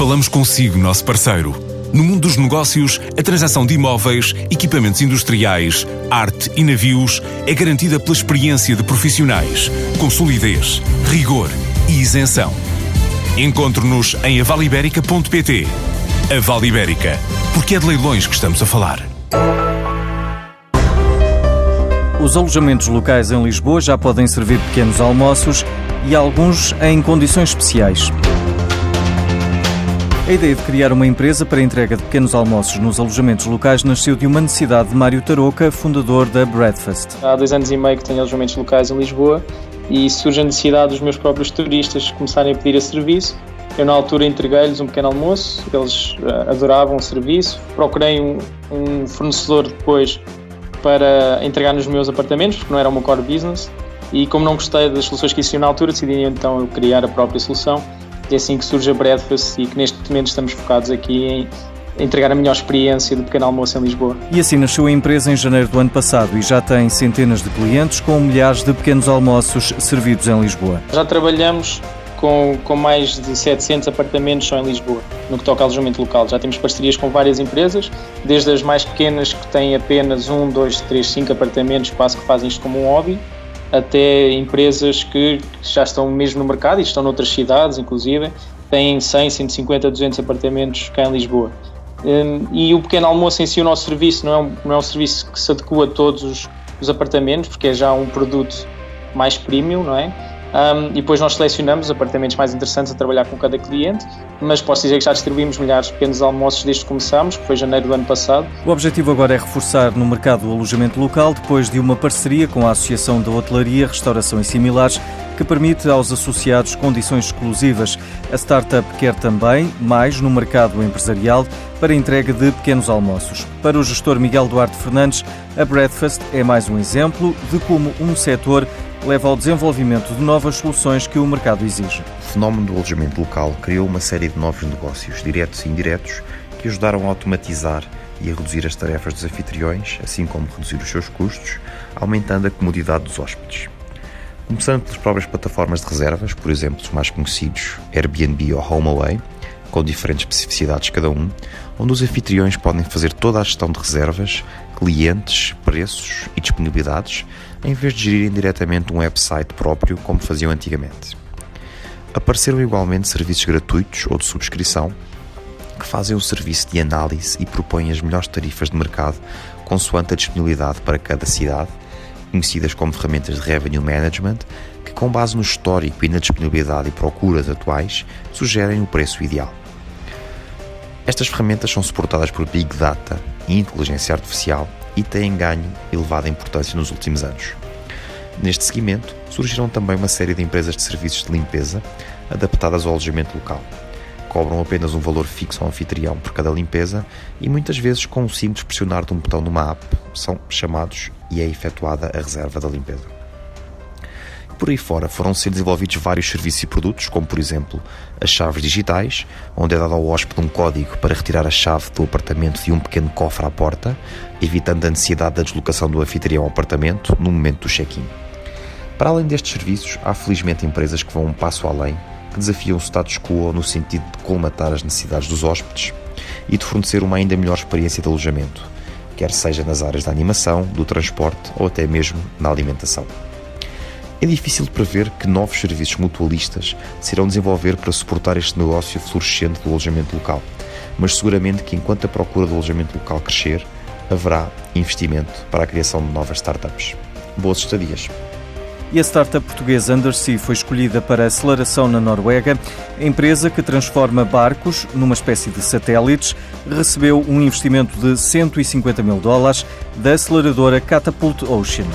Falamos consigo, nosso parceiro. No mundo dos negócios, a transação de imóveis, equipamentos industriais, arte e navios é garantida pela experiência de profissionais, com solidez, rigor e isenção. Encontre-nos em avaliberica.pt. A Vale Ibérica, porque é de leilões que estamos a falar. Os alojamentos locais em Lisboa já podem servir pequenos almoços e alguns em condições especiais. A ideia de criar uma empresa para entrega de pequenos almoços nos alojamentos locais nasceu de uma necessidade de Mário Tarouca, fundador da Breakfast. Há dois anos e meio que tenho alojamentos locais em Lisboa e surge a necessidade dos meus próprios turistas começarem a pedir a serviço. Eu, na altura, entreguei-lhes um pequeno almoço, eles uh, adoravam o serviço. Procurei um, um, fornecedor depois para entregar nos meus apartamentos, porque não era o meu core business. E como não gostei das soluções que existiam na altura, decidi então criar a própria solução é assim que surge a Breakfast e que neste momento estamos focados aqui em entregar a melhor experiência do pequeno almoço em Lisboa. E assim nasceu a empresa em janeiro do ano passado e já tem centenas de clientes com milhares de pequenos almoços servidos em Lisboa. Já trabalhamos com, com mais de 700 apartamentos só em Lisboa, no que toca ao alojamento local. Já temos parcerias com várias empresas, desde as mais pequenas que têm apenas um, dois, três, cinco apartamentos, quase que fazem isto como um hobby, até empresas que já estão mesmo no mercado e estão noutras cidades, inclusive, têm 100, 150, 200 apartamentos cá em Lisboa. Hum, e o pequeno almoço em si, o nosso serviço, não é um, não é um serviço que se adequa a todos os, os apartamentos, porque é já um produto mais premium, não é? Um, e depois nós selecionamos os apartamentos mais interessantes a trabalhar com cada cliente, mas posso dizer que já distribuímos milhares de pequenos almoços desde que começámos, que foi janeiro do ano passado. O objetivo agora é reforçar no mercado o alojamento local depois de uma parceria com a Associação da Hotelaria, Restauração e Similares, que permite aos associados condições exclusivas. A startup quer também mais no mercado empresarial para entrega de pequenos almoços. Para o gestor Miguel Duarte Fernandes, a Breakfast é mais um exemplo de como um setor leva ao desenvolvimento de novas soluções que o mercado exige. O fenómeno do alojamento local criou uma série de novos negócios, diretos e indiretos, que ajudaram a automatizar e a reduzir as tarefas dos anfitriões, assim como reduzir os seus custos, aumentando a comodidade dos hóspedes. Começando pelas próprias plataformas de reservas, por exemplo, os mais conhecidos Airbnb ou HomeAway, com diferentes especificidades cada um, onde os anfitriões podem fazer toda a gestão de reservas, clientes, preços e disponibilidades, em vez de gerirem diretamente um website próprio como faziam antigamente. Apareceram igualmente serviços gratuitos ou de subscrição que fazem o serviço de análise e propõem as melhores tarifas de mercado consoante a disponibilidade para cada cidade, conhecidas como ferramentas de revenue management, que com base no histórico e na disponibilidade e procuras atuais sugerem o preço ideal. Estas ferramentas são suportadas por Big Data e inteligência artificial e têm ganho elevada importância nos últimos anos. Neste seguimento, surgiram também uma série de empresas de serviços de limpeza adaptadas ao alojamento local. Cobram apenas um valor fixo ao anfitrião por cada limpeza e muitas vezes, com um simples pressionar de um botão numa app, são chamados e é efetuada a reserva da limpeza. Por aí fora foram desenvolvidos vários serviços e produtos, como por exemplo as chaves digitais, onde é dado ao hóspede um código para retirar a chave do apartamento de um pequeno cofre à porta, evitando a necessidade da deslocação do anfitrião ao apartamento no momento do check-in. Para além destes serviços, há felizmente empresas que vão um passo além, que desafiam o status quo no sentido de colmatar as necessidades dos hóspedes e de fornecer uma ainda melhor experiência de alojamento, quer seja nas áreas da animação, do transporte ou até mesmo na alimentação. É difícil prever que novos serviços mutualistas se irão desenvolver para suportar este negócio florescente do alojamento local, mas seguramente que enquanto a procura do alojamento local crescer, haverá investimento para a criação de novas startups. Boas estadias! E a startup portuguesa Undersea foi escolhida para aceleração na Noruega. A empresa que transforma barcos numa espécie de satélites recebeu um investimento de 150 mil dólares da aceleradora Catapult Ocean.